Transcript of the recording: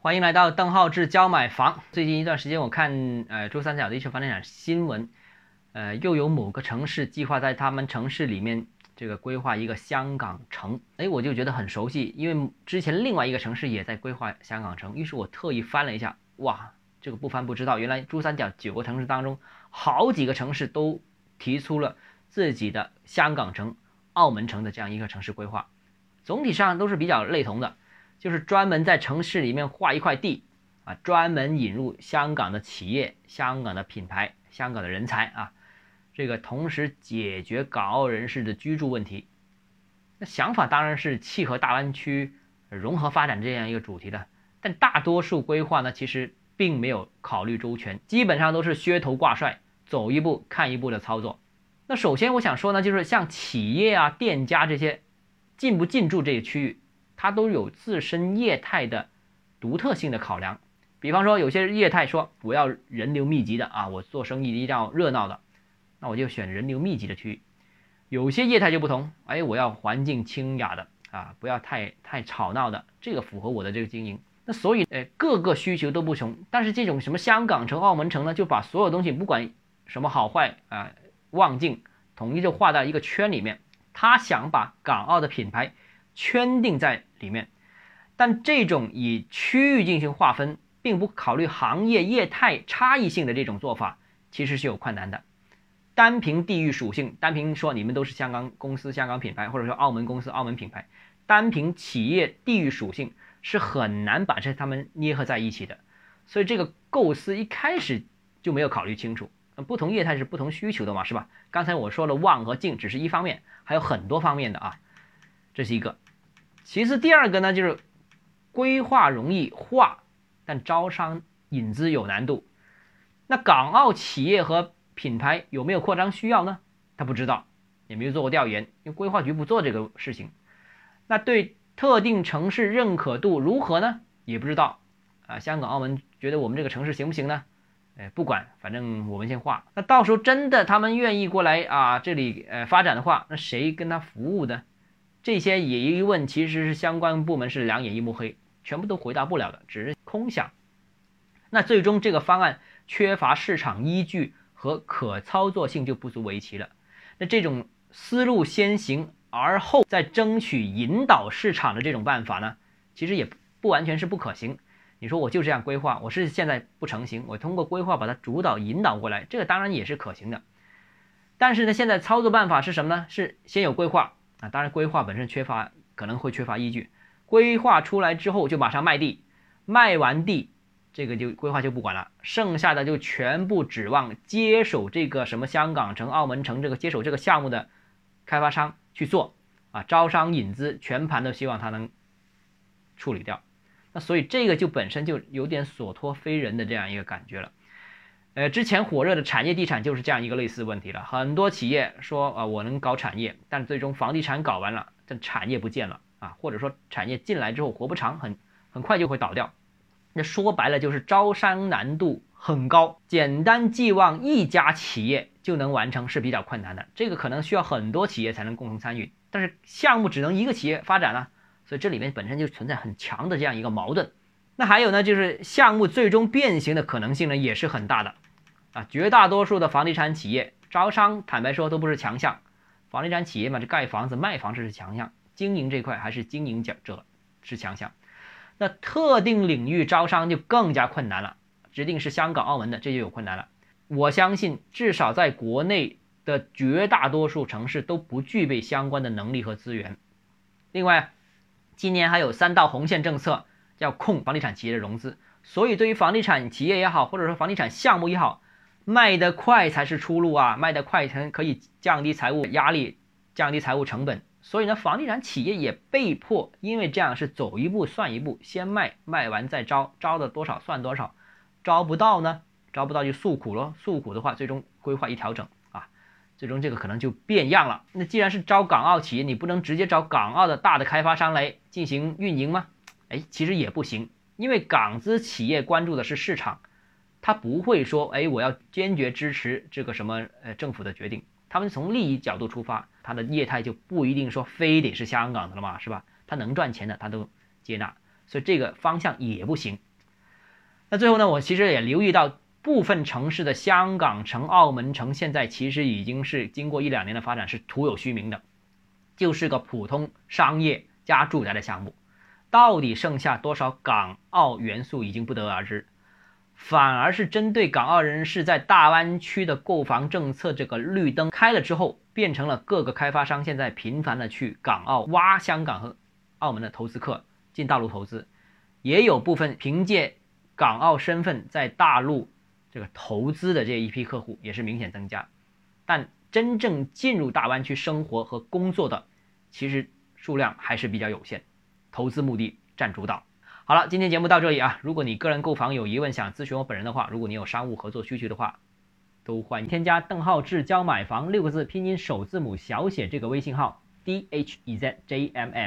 欢迎来到邓浩志教买房。最近一段时间，我看呃珠三角的一些房地产新闻，呃，又有某个城市计划在他们城市里面这个规划一个香港城，哎，我就觉得很熟悉，因为之前另外一个城市也在规划香港城，于是我特意翻了一下，哇，这个不翻不知道，原来珠三角九个城市当中，好几个城市都提出了自己的香港城、澳门城的这样一个城市规划，总体上都是比较类同的。就是专门在城市里面划一块地，啊，专门引入香港的企业、香港的品牌、香港的人才啊，这个同时解决港澳人士的居住问题。那想法当然是契合大湾区融合发展这样一个主题的，但大多数规划呢，其实并没有考虑周全，基本上都是噱头挂帅，走一步看一步的操作。那首先我想说呢，就是像企业啊、店家这些进不进驻这个区域。它都有自身业态的独特性的考量，比方说有些业态说我要人流密集的啊，我做生意一定要热闹的，那我就选人流密集的区域。有些业态就不同，哎，我要环境清雅的啊，不要太太吵闹的，这个符合我的这个经营。那所以，哎，各个需求都不同。但是这种什么香港城、澳门城呢，就把所有东西不管什么好坏啊、望境，统一就划到一个圈里面。他想把港澳的品牌。圈定在里面，但这种以区域进行划分，并不考虑行业业态差异性的这种做法，其实是有困难的。单凭地域属性，单凭说你们都是香港公司、香港品牌，或者说澳门公司、澳门品牌，单凭企业地域属性是很难把这他们捏合在一起的。所以这个构思一开始就没有考虑清楚。不同业态是不同需求的嘛，是吧？刚才我说了望和静只是一方面，还有很多方面的啊，这是一个。其次，第二个呢，就是规划容易画，但招商引资有难度。那港澳企业和品牌有没有扩张需要呢？他不知道，也没有做过调研，因为规划局不做这个事情。那对特定城市认可度如何呢？也不知道。啊，香港、澳门觉得我们这个城市行不行呢？哎，不管，反正我们先画。那到时候真的他们愿意过来啊，这里呃发展的话，那谁跟他服务呢？这些疑问其实是相关部门是两眼一抹黑，全部都回答不了的，只是空想。那最终这个方案缺乏市场依据和可操作性就不足为奇了。那这种思路先行而后再争取引导市场的这种办法呢，其实也不完全是不可行。你说我就这样规划，我是现在不成型，我通过规划把它主导引导过来，这个当然也是可行的。但是呢，现在操作办法是什么呢？是先有规划。啊，当然，规划本身缺乏，可能会缺乏依据。规划出来之后就马上卖地，卖完地，这个就规划就不管了，剩下的就全部指望接手这个什么香港城、澳门城这个接手这个项目的开发商去做啊，招商引资，全盘都希望他能处理掉。那所以这个就本身就有点所托非人的这样一个感觉了。呃，之前火热的产业地产就是这样一个类似问题了。很多企业说啊，我能搞产业，但最终房地产搞完了，这产业不见了啊，或者说产业进来之后活不长，很很快就会倒掉。那说白了就是招商难度很高，简单寄望一家企业就能完成是比较困难的。这个可能需要很多企业才能共同参与，但是项目只能一个企业发展了，所以这里面本身就存在很强的这样一个矛盾。那还有呢，就是项目最终变形的可能性呢也是很大的。啊，绝大多数的房地产企业招商，坦白说都不是强项。房地产企业嘛，这盖房子、卖房子是强项，经营这块还是经营者者是强项。那特定领域招商就更加困难了，指定是香港、澳门的，这就有困难了。我相信，至少在国内的绝大多数城市都不具备相关的能力和资源。另外，今年还有三道红线政策要控房地产企业的融资，所以对于房地产企业也好，或者说房地产项目也好，卖得快才是出路啊！卖得快才可以降低财务压力，降低财务成本。所以呢，房地产企业也被迫，因为这样是走一步算一步，先卖，卖完再招，招的多少算多少。招不到呢，招不到就诉苦咯，诉苦的话，最终规划一调整啊，最终这个可能就变样了。那既然是招港澳企业，你不能直接找港澳的大的开发商来进行运营吗？哎，其实也不行，因为港资企业关注的是市场。他不会说，哎，我要坚决支持这个什么呃政府的决定。他们从利益角度出发，他的业态就不一定说非得是香港的了嘛，是吧？他能赚钱的他都接纳，所以这个方向也不行。那最后呢，我其实也留意到部分城市的香港城、澳门城，现在其实已经是经过一两年的发展是徒有虚名的，就是个普通商业加住宅的项目。到底剩下多少港澳元素已经不得而知，反而是针对港澳人士在大湾区的购房政策这个绿灯开了之后，变成了各个开发商现在频繁的去港澳挖香港和澳门的投资客进大陆投资，也有部分凭借港澳身份在大陆这个投资的这一批客户也是明显增加，但真正进入大湾区生活和工作的，其实数量还是比较有限。投资目的占主导。好了，今天节目到这里啊。如果你个人购房有疑问，想咨询我本人的话，如果你有商务合作需求的话，都欢迎添加邓浩志教买房六个字拼音首字母小写这个微信号 d h e z j m f